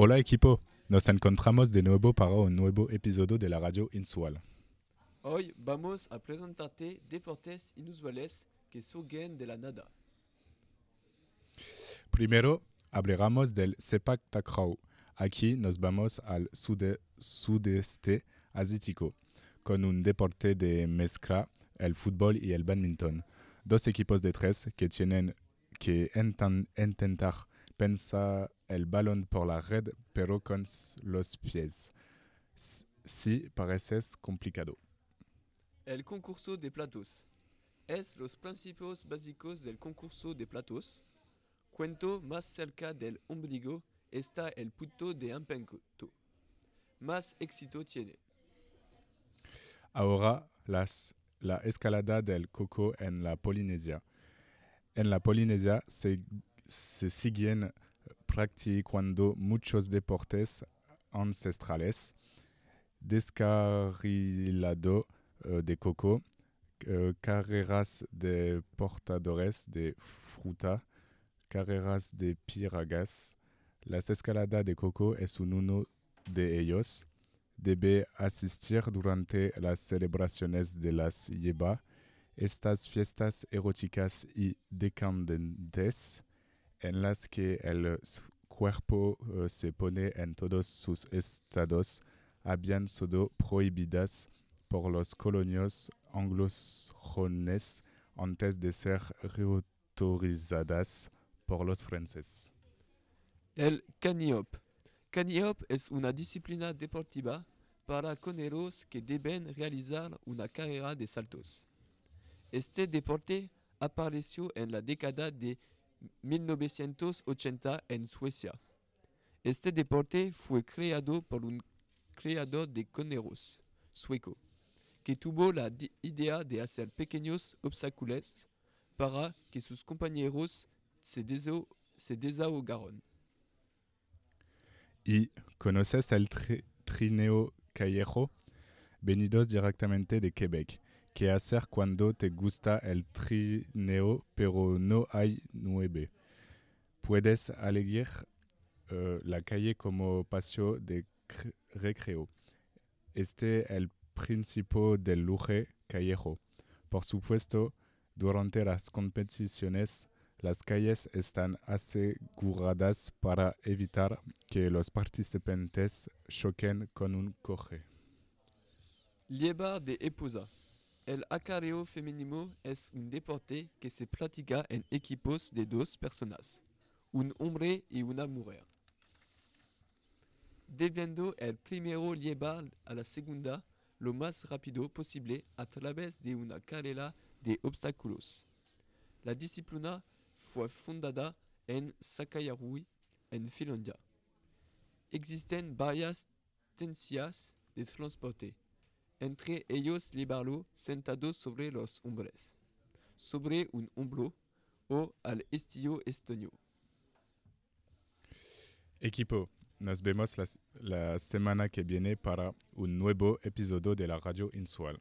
Hola equipo, nos encontramos de nuevo para un nuevo episodio de la radio Insual. Hoy vamos a presentarte deportes inusuales que surgen de la nada. Primero hablaremos del sepak takraw. Aquí nos vamos al sude- sudeste asiático, con un deporte de mezcla, el fútbol y el badminton. Dos equipos de tres que tienen que inten- intentar pensar el balón por la red, pero con los pies. S- Sí, parece complicado. El concurso de platos. Es los principios básicos del concurso de platos? Cuanto más cerca del ombligo está el punto de impacto, más éxito tiene. Ahora las, la escalada del coco en la Polinesia. En la Polinesia se, se siguen practicando muchos deportes ancestrales, descarrilado eh, de coco, eh, carreras de portadores de fruta, carreras de piragas. Las escaladas de coco es un uno de ellos debe asistir durante las celebraciones de las Yeba, estas fiestas eróticas y decadentes en las que el cuerpo eh, se pone en todos sus estados habían sido prohibidas por los colonios anglosajones antes de ser reautorizadas por los franceses. El caniop. Caniop es una disciplina deportiva para coneros que deben realizar una carrera de saltos. Este deporte apareció en la década de 1980 en Suecia. Este deporte fue creado por un creador de coneros sueco, que tuvo la idea de hacer pequeños obstáculos para que sus compañeros se, se desahogaran. ¿Y conoces el tri- trineo callejo? Venidos directamente de Quebec. ¿Qué hacer cuando te gusta el trineo pero no hay nueve? Puedes elegir eh, la calle como paseo de cr- recreo. Este es el principio del luge callejo. Por supuesto, durante las competiciones, las calles están aseguradas para evitar que los participantes choquen con un coche. De. El acarreo femenino es un deporte que se practica en equipos de dos personas, un hombre y una mujer. Debiendo el primero llevar a la segunda lo más rápido posible a través de una carrera de obstáculos. La disciplina fue fundada en Sakayarui, en Finlandia. Existen varias tenencias de transporte entre ellos llevarlo sentado sobre los hombres, sobre un hombro o al estilo estonio. Equipo, nos vemos la, la semana que viene para un nuevo episodio de la radio Insual.